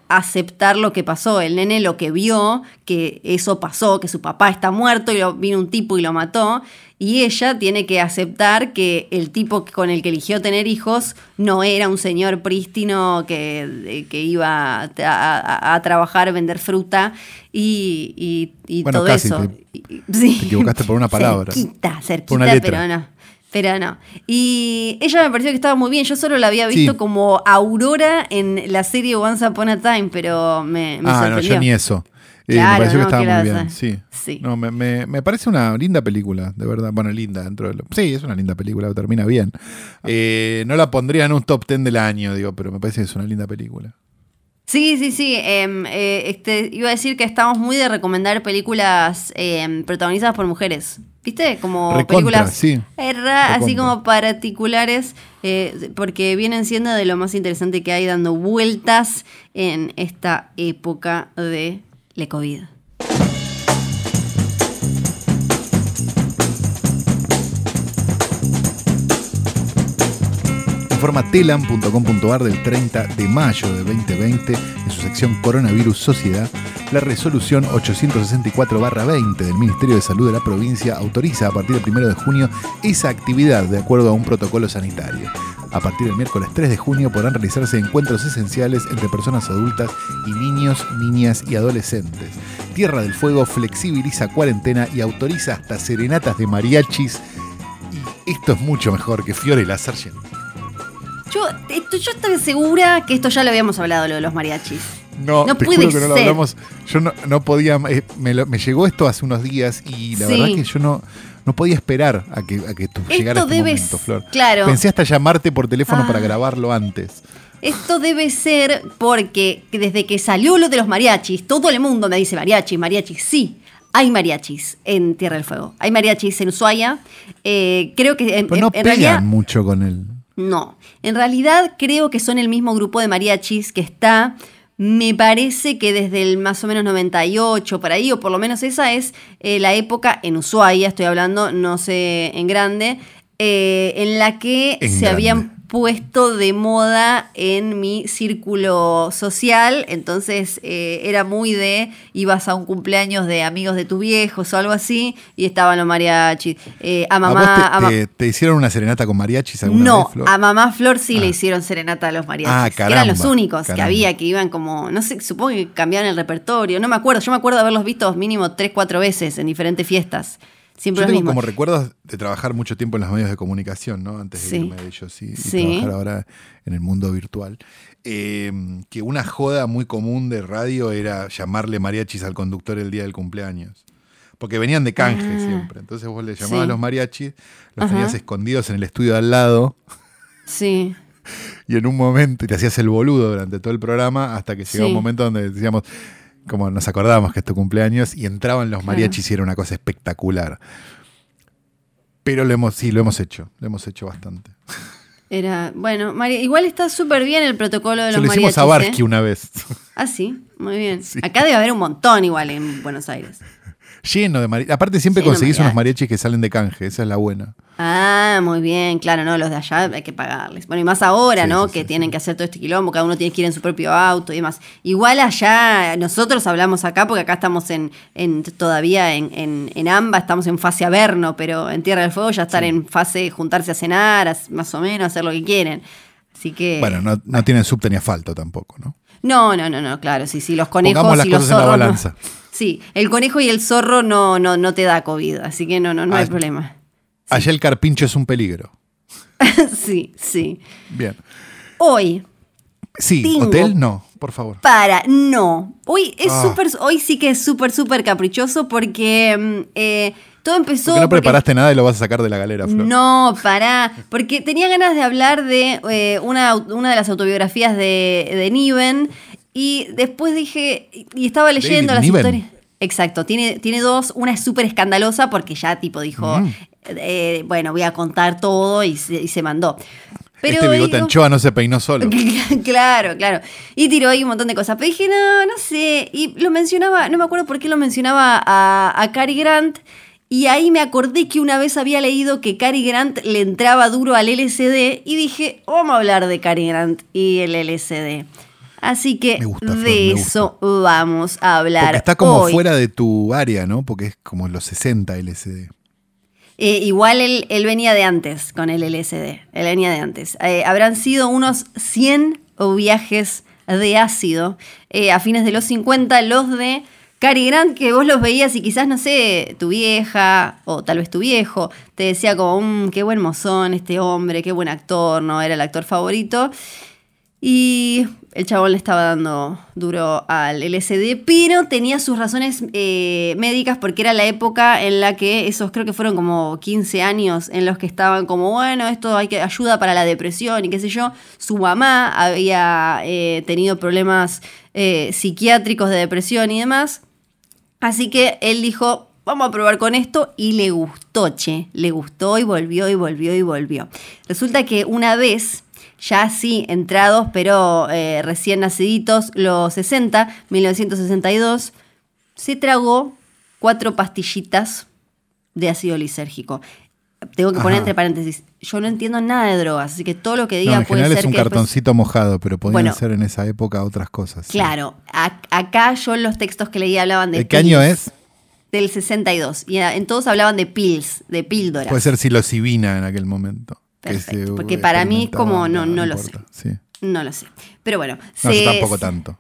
aceptar lo que pasó. El nene lo que vio, que eso pasó, que su papá está muerto y vino un tipo y lo mató. Y ella tiene que aceptar que el tipo con el que eligió tener hijos no era un señor prístino que, que iba a, trabajar, vender fruta y, todo eso. Te, equivocaste por una *laughs* palabra. Cerquita, cerquita, pero no. Pero no. Y ella me pareció que estaba muy bien. Yo solo la había visto como Aurora en la serie Once Upon a Time, pero me, me ah, no, yo ni eso. Eh, me pareció que estaba muy bien. Sí. sí. No, me, me, me, parece una linda película, de verdad. Bueno, linda dentro de lo... Sí, es una linda película, termina bien. Eh, no la pondría en un top ten del año, digo, pero me parece que es una linda película. Sí, sí, sí. Em, eh, este, iba a decir que estamos muy de recomendar películas em, protagonizadas por mujeres. ¿Viste? Como películas sí. así como particulares, eh, porque vienen siendo de lo más interesante que hay dando vueltas en esta época de la COVID. Plataforma telam.com.ar del 30 de mayo de 2020, en su sección Coronavirus Sociedad, la resolución 864-20 del Ministerio de Salud de la provincia autoriza a partir del 1 de junio esa actividad de acuerdo a un protocolo sanitario. A partir del miércoles 3 de junio podrán realizarse encuentros esenciales entre personas adultas y niños, niñas y adolescentes. Tierra del Fuego flexibiliza cuarentena y autoriza hasta serenatas de mariachis. Y esto es mucho mejor que Fiore Sargent. Yo, yo estoy segura que esto ya lo habíamos hablado, lo de los mariachis. No, no puede que no lo hablamos. Yo no, podía. Eh, me, llegó esto hace unos días y la verdad que yo no no podía esperar a que, a que tú llegaras este momento, Flor. Claro. Pensé hasta llamarte por teléfono para ah. grabarlo antes. Esto debe ser porque desde que salió lo de los mariachis, todo el mundo me dice mariachis, mariachis. Sí, hay mariachis en Tierra del Fuego. Hay mariachis en Ushuaia. Eh, creo que en, no pegan mucho con él. No, en realidad creo que son el mismo grupo de mariachis que está me parece que desde el más o menos 98, por ahí, o por lo menos esa es eh, la época en Ushuaia, estoy hablando, no sé, en grande, eh, en la que se habían puesto de moda en mi círculo social, entonces eh, era muy de, ibas a un cumpleaños de amigos de tus viejos o algo así, y estaban los mariachis. Eh, a mamá... te, hicieron una serenata con mariachis alguna no, vez, a mamá Flor sí le ah. hicieron serenata a los mariachis. Ah, caramba, eran los únicos que había, que iban como, no sé, supongo que cambiaban el repertorio, no me acuerdo, yo me acuerdo de haberlos visto mínimo tres, cuatro veces en diferentes fiestas. Siempre Yo tengo como recuerdos de trabajar mucho tiempo en los medios de comunicación, ¿no? Antes de irme de ellos y, trabajar ahora en el mundo virtual. Em, que una joda muy común de radio era llamarle mariachis al conductor el día del cumpleaños. Porque venían de canje ah. siempre. Entonces vos le llamabas a los mariachis, los tenías escondidos en el estudio de al lado. Sí. *laughs* y en un momento, y te hacías el boludo durante todo el programa hasta que llegó un momento donde decíamos, como nos acordábamos que es tu cumpleaños, y entraban los mariachis y era una cosa espectacular. Pero lo hemos, sí, lo hemos hecho, lo hemos hecho bastante. Era, bueno, igual está súper bien el protocolo de los mariachis. Lo hicimos a Barsky ¿eh? una vez. Ah, sí, muy bien. *laughs* Acá debe haber un montón igual en Buenos Aires. Lleno de mariachis. Aparte siempre conseguís unos mariachis que salen de canje, esa es la buena. Ah, muy bien, claro, no, los de allá hay que pagarles. Bueno, y más ahora, ¿no? que tienen que hacer todo este quilombo, cada uno tiene que ir en su propio auto y demás. Igual allá, nosotros hablamos acá porque acá estamos en, en todavía en, en, en, AMBA, estamos en fase averno, pero en Tierra del Fuego ya están en fase juntarse a cenar, más o menos, hacer lo que quieren. Así que. Bueno, no, no tienen subte ni asfalto tampoco, ¿no? No, no, no, no, claro, sí, sí, los conejos y los zorros. Sí, el conejo y el zorro no, no, no te da COVID, así que no, no, no hay ah, problema. Allá el carpincho es un peligro. *laughs* sí, sí. Bien. Hoy. Sí, hotel no, por favor. Para, no. Hoy es ah. súper, hoy sí que es súper, súper caprichoso porque mm, eh, todo empezó. Porque no preparaste nada y lo vas a sacar de la galera, Flor. No, para. Porque tenía ganas de hablar de eh, una, una, de las autobiografías de, de Niven. Y después dije. Y estaba leyendo las historias. Exacto, tiene, tiene dos. Una es súper escandalosa porque ya tipo dijo, mm. Eh, bueno, voy a contar todo y se, mandó. Pero este bigote anchoa no se peinó solo. *laughs* claro, claro. Y tiró ahí un montón de cosas. Pero dije, no, no sé. Y lo mencionaba, no me acuerdo por qué lo mencionaba a, a Cary Grant. Y ahí me acordé que una vez había leído que Cary Grant le entraba duro al LSD. Y dije, vamos a hablar de Cary Grant y el LSD. Así que de eso vamos a hablar. Porque está como fuera de tu área, ¿no? Porque es como los 60 LSD. Eh, igual él, venía de antes con el LSD, él venía de antes. Eh, habrán sido unos 100 viajes de ácido eh, a fines de los 50, los de Cary Grant, que vos los veías y quizás, no sé, tu vieja o tal vez tu viejo te decía como, mmm, qué buen mozón este hombre, qué buen actor, ¿no? Era el actor favorito. Y el chabón le estaba dando duro al LSD, pero tenía sus razones eh, médicas porque era la época en la que esos creo que fueron como 15 años en los que estaban como, bueno, esto hay que ayuda para la depresión y qué sé yo. Su mamá había eh, tenido problemas eh, psiquiátricos de depresión y demás. Así que él dijo, vamos a probar con esto y le gustó, che, le gustó y volvió y volvió y volvió. Resulta que una vez ya sí entrados, pero eh, recién naciditos, los 60, 1962, se tragó cuatro pastillitas de ácido lisérgico. Tengo que poner Ajá. entre paréntesis, yo no entiendo nada de drogas, así que todo lo que diga No, en puede general ser es un que después- cartoncito mojado, pero podían Bueno. ser en esa época otras cosas. sí. Claro, a- acá yo en los textos que leí hablaban de ¿De qué año es? Del 62. Y en todos hablaban de pills, de píldoras. Puede ser psilocibina en aquel momento. Perfecto, se porque para mí es como- no- no lo Sí. No lo sé. Pero bueno. No, se- yo tampoco tanto.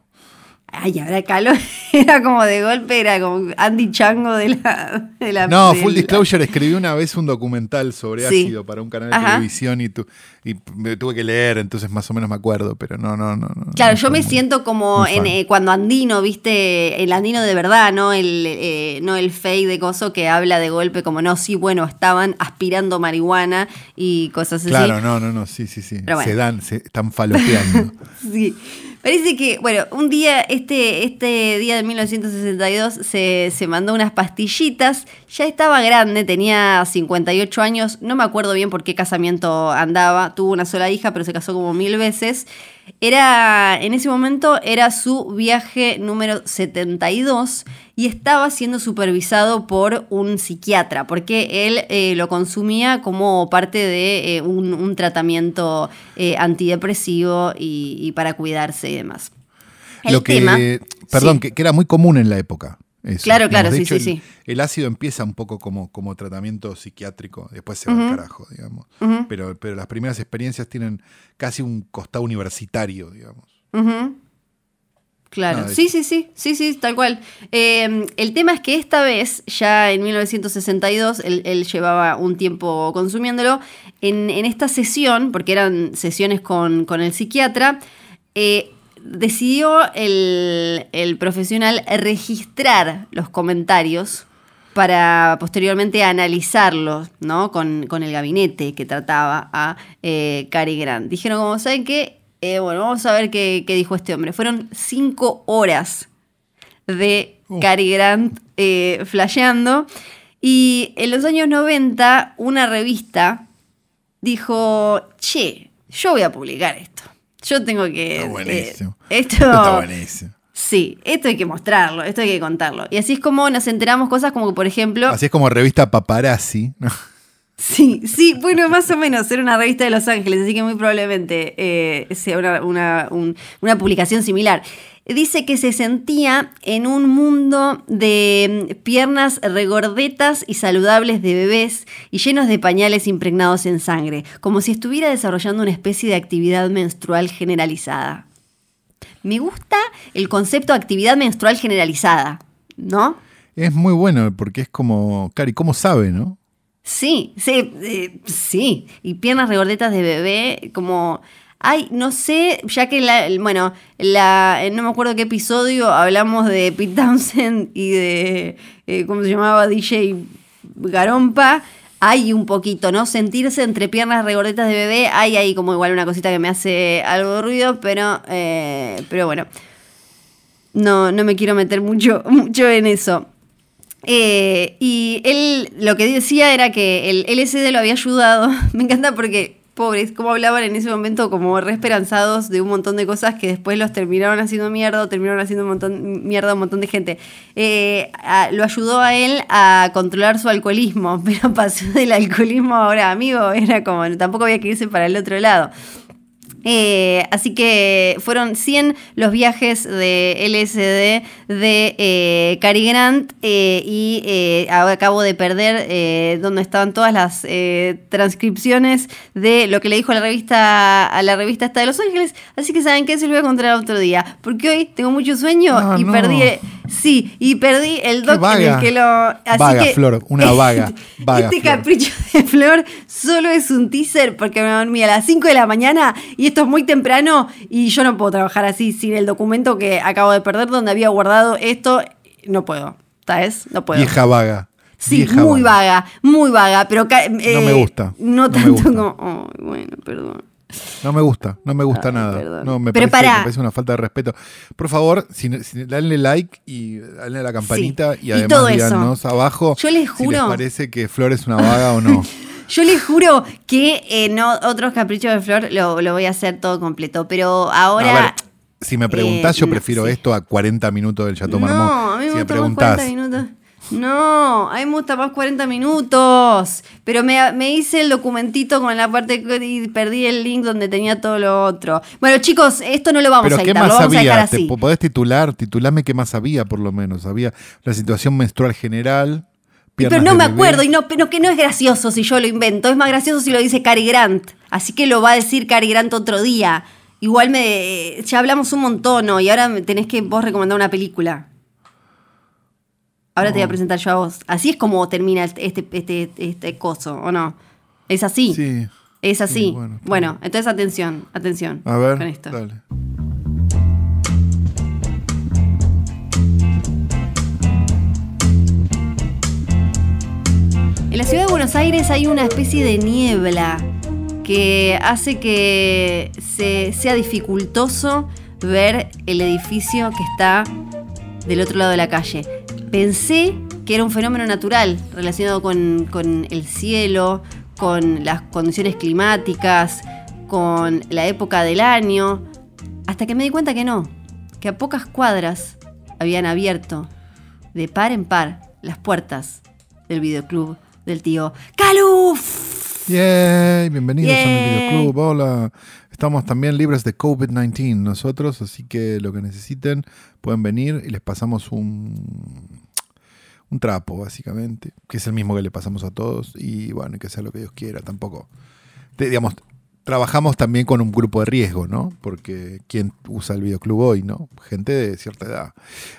Ay, ahora calor. *laughs* Era como de golpe, era como Andy Chango de la. de la- No, de full la- disclosure, escribí una vez un documental sobre Sí. ácido para un canal de Ajá. televisión y, tu- y me tuve que leer, entonces más o menos me acuerdo, pero no, no, no. no Claro, no yo me muy- siento como en, eh, cuando Andino, viste, el Andino de verdad, ¿no? El, eh, no el fake de coso que habla de golpe como, no, sí, bueno, estaban aspirando marihuana y cosas así. Claro, no, no, no, sí, sí, sí. Bueno. Se dan, se están falopeando. *laughs* Sí. Parece que, bueno, un día, este, este día de 1962, se, se mandó unas pastillitas. Ya estaba grande, tenía 58 años. No me acuerdo bien por qué casamiento andaba. Tuvo una sola hija, pero se casó como mil veces. Era, en ese momento, era su viaje número 72 y estaba siendo supervisado por un psiquiatra, porque él eh, lo consumía como parte de eh, un, un tratamiento eh, antidepresivo y, y para cuidarse y demás. El Lo que, tema- perdón, sí. que, que era muy común en la época. Eso. Claro, claro, sí, hecho, sí, el, sí. El ácido empieza un poco como, como tratamiento psiquiátrico, después se va al carajo, digamos. Pero, pero las primeras experiencias tienen casi un costado universitario, digamos. Claro, sí, sí, sí, sí, sí, tal cual. Eh, el tema es que esta vez, ya en 1962, él, él llevaba un tiempo consumiéndolo, en, en esta sesión, porque eran sesiones con, con el psiquiatra, eh, decidió el, el profesional registrar los comentarios para posteriormente analizarlos, ¿no? Con, con el gabinete que trataba a eh, Cary Grant. Dijeron, como, ¿saben qué? Eh, bueno, vamos a ver qué, qué dijo este hombre. Fueron cinco horas de Uh. Cary Grant eh, flasheando. Y en los años 90, una revista dijo, che, yo voy a publicar esto. Yo tengo que... Está eh, buenísimo. esto, Está buenísimo. Sí, esto hay que mostrarlo, esto hay que contarlo. Y así es como nos enteramos cosas como que, por ejemplo... Así es como revista paparazzi. ¿no? Sí, sí, bueno, más o menos, era una revista de Los Ángeles, así que muy probablemente eh, sea una, una- un- una publicación similar. Dice que se sentía en un mundo de mm, piernas regordetas y saludables de bebés y llenos de pañales impregnados en sangre, como si estuviera desarrollando una especie de actividad menstrual generalizada. Me gusta el concepto de actividad menstrual generalizada, ¿no? Es muy bueno porque es como, Cari, ¿cómo sabe, no? Sí, sí, eh, sí. Y piernas regordetas de bebé, como. Ay, no sé, ya que la, bueno, la, en no me acuerdo qué episodio hablamos de Pete Townsend y de, eh, ¿cómo se llamaba? DJ Garompa. Hay un poquito, ¿no? Sentirse entre piernas regordetas de bebé, hay ahí como igual una cosita que me hace algo de ruido, pero, eh, pero bueno, no, no me quiero meter mucho, *laughs* mucho en eso. Eh, y él lo que decía era que el LSD lo había ayudado. *laughs* Me encanta porque, pobres, como hablaban en ese momento como re esperanzados de un montón de cosas que después los terminaron haciendo mierda o terminaron haciendo un montón, mierda a un montón de gente. Eh, lo ayudó a él a controlar su alcoholismo, *laughs* pero pasó del alcoholismo ahora, amigo, era como, tampoco había que irse para el otro lado. Eh, así que fueron 100 los viajes de LSD de eh, Cary Grant eh, y eh, acabo de perder eh, donde estaban todas las eh, transcripciones de lo que le dijo a la revista a la revista esta de Los Ángeles. Así que saben que se lo voy a contar otro día, porque hoy tengo mucho sueño Ah, y no. perdí, sí, y perdí el Qué doc en el que lo. Así Vaga, que, Flor, una *laughs* vaga, vaga, este Flor. capricho de Flor solo es un teaser porque me dormí a las 5 de la mañana y esto es muy temprano y yo no puedo trabajar así sin el documento que acabo de perder donde había guardado esto. No puedo, ¿sabes? No puedo. Vieja vaga. Sí, Vieja muy vaga, muy vaga, pero eh, me gusta, No no tanto gusta. como. ay, bueno, perdón. No me gusta, no me gusta Ay, nada. perdón. No, me Pero parece, pará. me parece una falta de respeto. Por favor, si, si- denle like y denle a la campanita Sí, y y además eso. díganos abajo Yo les si les juro- parece que Flor es una vaga o no. *laughs* Yo les juro que en otros caprichos de Flor lo, lo voy a hacer todo completo, pero ahora. a ver, si me preguntás, eh, yo no, prefiero sí. esto a 40 minutos del Chateau No, Marmont. a mí me si me gusta más preguntás, 40 minutos. No, a mí me gusta más 40 minutos. Pero me, me hice el documentito con la parte y perdí el link donde tenía todo lo otro. Bueno, chicos, esto no lo vamos Pero a ¿qué editar, más lo vamos a dejar? ¿Te así. po- podés titular? Titulame qué más había, por lo menos. Había la situación menstrual general. Pero no me acuerdo, y no, pero que no es gracioso si yo lo invento, es más gracioso si lo dice Cary Grant. Así que lo va a decir Cary Grant otro día. Igual me. Ya hablamos un montón, ¿no? Y ahora tenés que vos recomendar una película. Ahora te voy a presentar yo a vos. Así es como termina este, este, este, coso, ¿o no? Es así. Sí. Es así. Sí, bueno, entonces atención, atención. A ver, Con esto. dale. En la ciudad de Buenos Aires hay una especie de niebla que hace que se- sea dificultoso ver el edificio que está del otro lado de la calle. Pensé que era un fenómeno natural relacionado con el cielo, con las condiciones climáticas, con la época del año, hasta que me di cuenta que no, que a pocas cuadras habían abierto de par en par las puertas del videoclub del tío Caluf. Yay, bienvenidos a mi videoclub. Hola. Estamos también libres de COVID-19 nosotros, así que lo que necesiten pueden venir y les pasamos un, un trapo, básicamente, que es el mismo que le pasamos a todos y bueno, y que sea lo que Dios quiera, tampoco. Te- digamos, trabajamos también con un grupo de riesgo, ¿no? Porque ¿quién usa el videoclub hoy, no? Gente de cierta edad.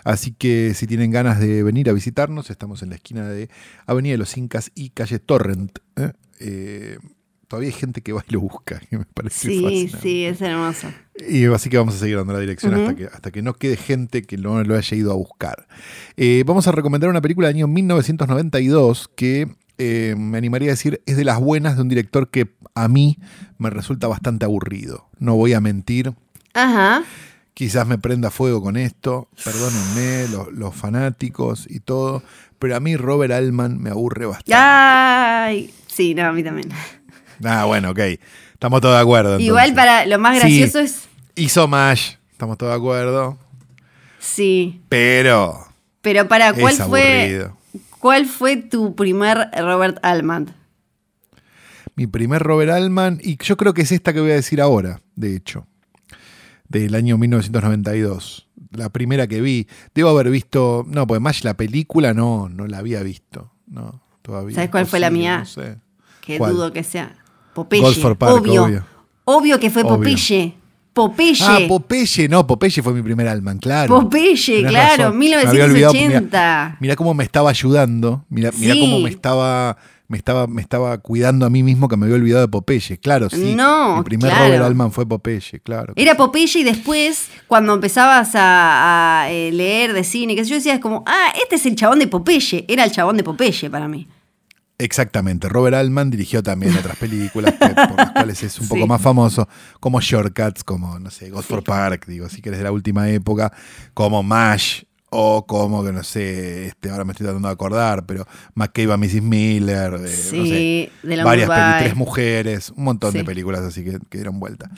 Así que si tienen ganas de venir a visitarnos, estamos en la esquina de Avenida de los Incas y calle Torrent. ¿eh? Eh, todavía hay gente que va y lo busca, *laughs* que me parece Sí, fascinante. sí, es hermoso. Y así que vamos a seguir dando la dirección hasta, que, hasta que no quede gente que no lo haya ido a buscar. Eh, vamos a recomendar una película del año 1992 que eh, me animaría a decir es de las buenas de un director que a mí me resulta bastante aburrido. No voy a mentir. Ajá. Quizás me prenda fuego con esto, perdónenme, los, los fanáticos y todo, pero a mí Robert Altman me aburre bastante. Ay, sí, no, a mí también. Ah, bueno, ok. Estamos todos de acuerdo. Igual para lo más Sí. gracioso es. Hizo Mash, estamos todos de acuerdo, Sí. pero Pero para, ¿cuál es fue, aburrido. ¿Cuál fue tu primer Robert Altman? Mi primer Robert Altman, y yo creo que es esta que voy a decir ahora, de hecho, del año 1992. La primera que vi. Debo haber visto, no, pues más la película no, no la había visto. No, todavía. ¿Sabes cuál fue la mía? No sé. Que ¿Cuál? dudo que sea. Popeye. Park, obvio. obvio. obvio. que fue Obvio. Popeye. Ah, Popeye, no, Popeye fue mi primer Altman, claro. Popeye, Tenés claro, razón. Me había olvidado, 1980. Mira cómo me estaba ayudando, mira, Sí. cómo me estaba, me estaba, me estaba cuidando a mí mismo que me había olvidado de Popeye, claro, sí. No, Mi primer claro. Robert Altman fue Popeye, claro. Era Popeye y después, cuando empezabas a, a, eh, leer de cine, que yo decía, es como, ah, este es el chabón de Popeye. Era el chabón de Popeye para mí. Exactamente. Robert Altman dirigió también otras películas que- por las cuales es un poco Sí. más famoso, como Shortcuts, como, no sé, God for Park, digo, si querés de la última época, como MASH, o como, que no sé, este, ahora me estoy tratando de acordar, pero McCabe a Mrs. Miller, de, Sí, no sé, de la varias películas, Tres Mujeres, un montón de películas así que, que dieron vuelta.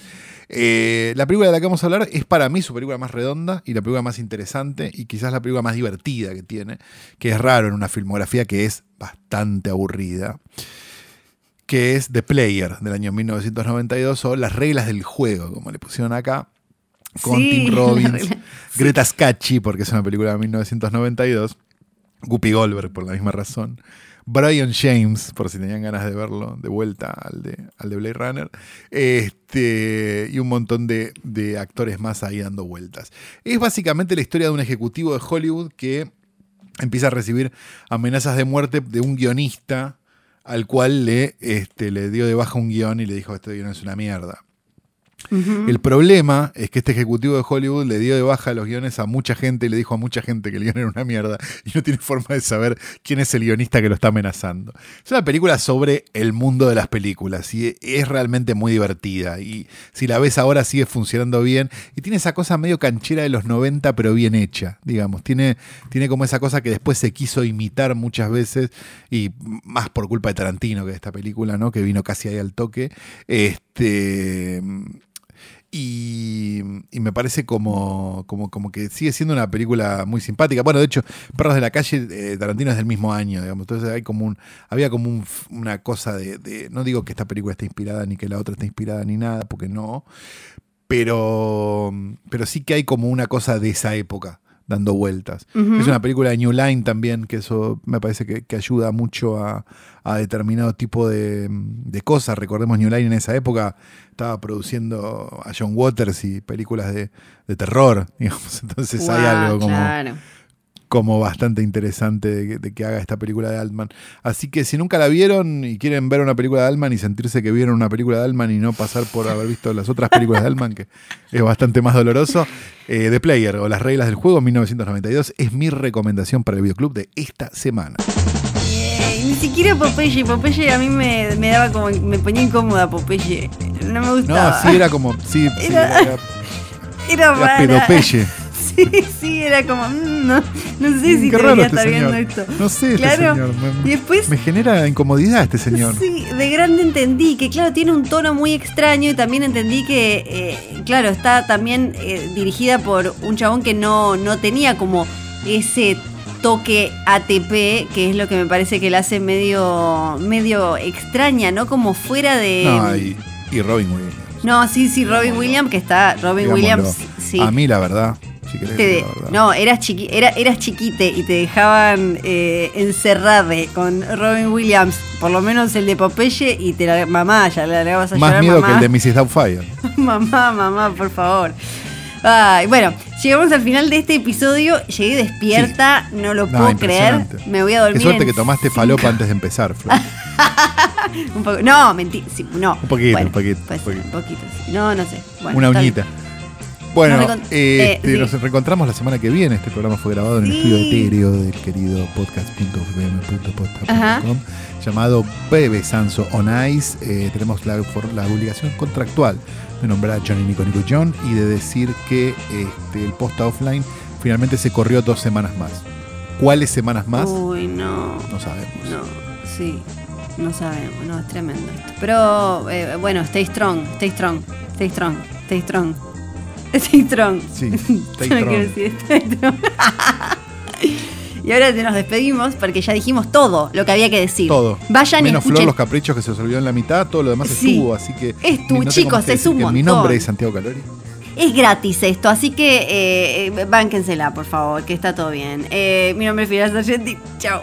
Eh, la película de la que vamos a hablar es para mí su película más redonda y la película más interesante y quizás la película más divertida que tiene, que es raro en una filmografía que es bastante aburrida, que es The Player del año 1992 o Las reglas del juego, como le pusieron acá, con Sí, Tim *laughs* Robbins, Greta Scacchi, porque es una película de 1992, Guppy Goldberg por la misma razón, Brian James, por si tenían ganas de verlo de vuelta al de, al de Blade Runner, este, y un montón de, de actores más ahí dando vueltas. Es básicamente la historia de un ejecutivo de Hollywood que empieza a recibir amenazas de muerte de un guionista al cual le, este, le dio de baja un guion y le dijo este guion es una mierda. El problema es que este ejecutivo de Hollywood le dio de baja los guiones a mucha gente y le dijo a mucha gente que el guion era una mierda y no tiene *laughs* forma de saber quién es el guionista que lo está amenazando. Es una película sobre el mundo de las películas y es realmente muy divertida y si la ves ahora sigue funcionando bien y tiene esa cosa medio canchera de los 90 pero bien hecha, digamos. Tiene, tiene como esa cosa que después se quiso imitar muchas veces y más por culpa de Tarantino que de esta película, ¿no? Que vino casi ahí al toque. Este... Y, me parece como, como, como que sigue siendo una película muy simpática. Bueno, de hecho, Perros de la Calle, eh, Tarantino es del mismo año, digamos. Entonces hay como un, había como un- una cosa de, de- No digo que esta película esté inspirada ni que la otra esté inspirada ni nada, porque no. Pero, pero sí que hay como una cosa de esa época dando vueltas. Es una película de New Line también, que eso me parece que, que ayuda mucho a, a determinado tipo de, de cosas. Recordemos New Line en esa época estaba produciendo a John Waters y películas de, de terror, *laughs* digamos. Entonces hay algo como, Claro. Como bastante interesante de que, de que haga esta película de Altman. Así que si nunca la vieron y quieren ver una película de Altman y sentirse que vieron una película de Altman y no pasar por haber visto las otras películas de Altman, que es bastante más doloroso, eh, The Player o Las Reglas del Juego 1992 es mi recomendación para el videoclub de esta semana. Ni siquiera Popeye. Popeye a mí me, me daba como. Me ponía incómoda Popeye. No me No, gustaba. sí era como, sí, sí, Era- era, *laughs* Era era. Sí, *laughs* sí, era como. mm, no, no sé si Qué raro debería este estar señor. viendo esto. No sé, este Claro. señor. Me, Y después. me genera incomodidad este señor. Sí, de grande entendí que, claro, tiene un tono muy extraño y también entendí que, eh, claro, está también eh, dirigida por un chabón que no, no tenía como ese toque ATP, que es lo que me parece que la hace medio, medio extraña, ¿no? Como fuera de... No, y, y Robin Williams. No, sí, sí, Robin Williams, que está, Robin Digámoslo. Williams, sí. A mí, la verdad, si querés Te- decir la verdad. no, eras, chiqui, era, eras chiquite y te dejaban eh, con Robin Williams, por lo menos el de Popeye, y te la mamá, ya le vas a Más llorar, miedo mamá. que el de Mrs. Doubtfire. *laughs* mamá, mamá, por favor. Ay, bueno, llegamos al final de este episodio. Llegué despierta, no lo No, puedo creer. Me voy a dormir. Qué suerte en que tomaste falopa antes de empezar, Flor. *laughs* Un poco- no, mentira. sí, no. Un poquito, Bueno, un poquito, pues, un poquito. un poquito, sí. No, no sé. Bueno, Una bien. Bueno, Nos eh, eh, este, sí. nos reencontramos la semana que viene. Este programa fue grabado en el estudio etéreo del querido podcast.fm.posta.com llamado Bebe Sanso on Ice. Eh, tenemos la, la obligación contractual de nombrar a Johnny Nico Nico John y de decir que este, el posta offline finalmente se corrió dos semanas más. ¿Cuáles semanas más? Uy, no. No sabemos. No, sí. No sabemos, no, es tremendo esto. Pero eh, bueno, stay strong, stay strong, stay strong, stay strong. *laughs* Strong. Sí, *laughs* stay strong. *laughs* y ahora nos despedimos porque ya dijimos todo lo que había que decir. Todo. Vayan Menos y Flor, escuchen. los caprichos que se os olvidó en la mitad, todo lo demás Sí. estuvo, así que. No tengo más chicos, que es un Mi nombre es Santiago Calori. Es gratis esto, así que eh, eh, bánquensela, por favor, que está todo bien. Eh, mi nombre es Fidel Sargenti. Chao.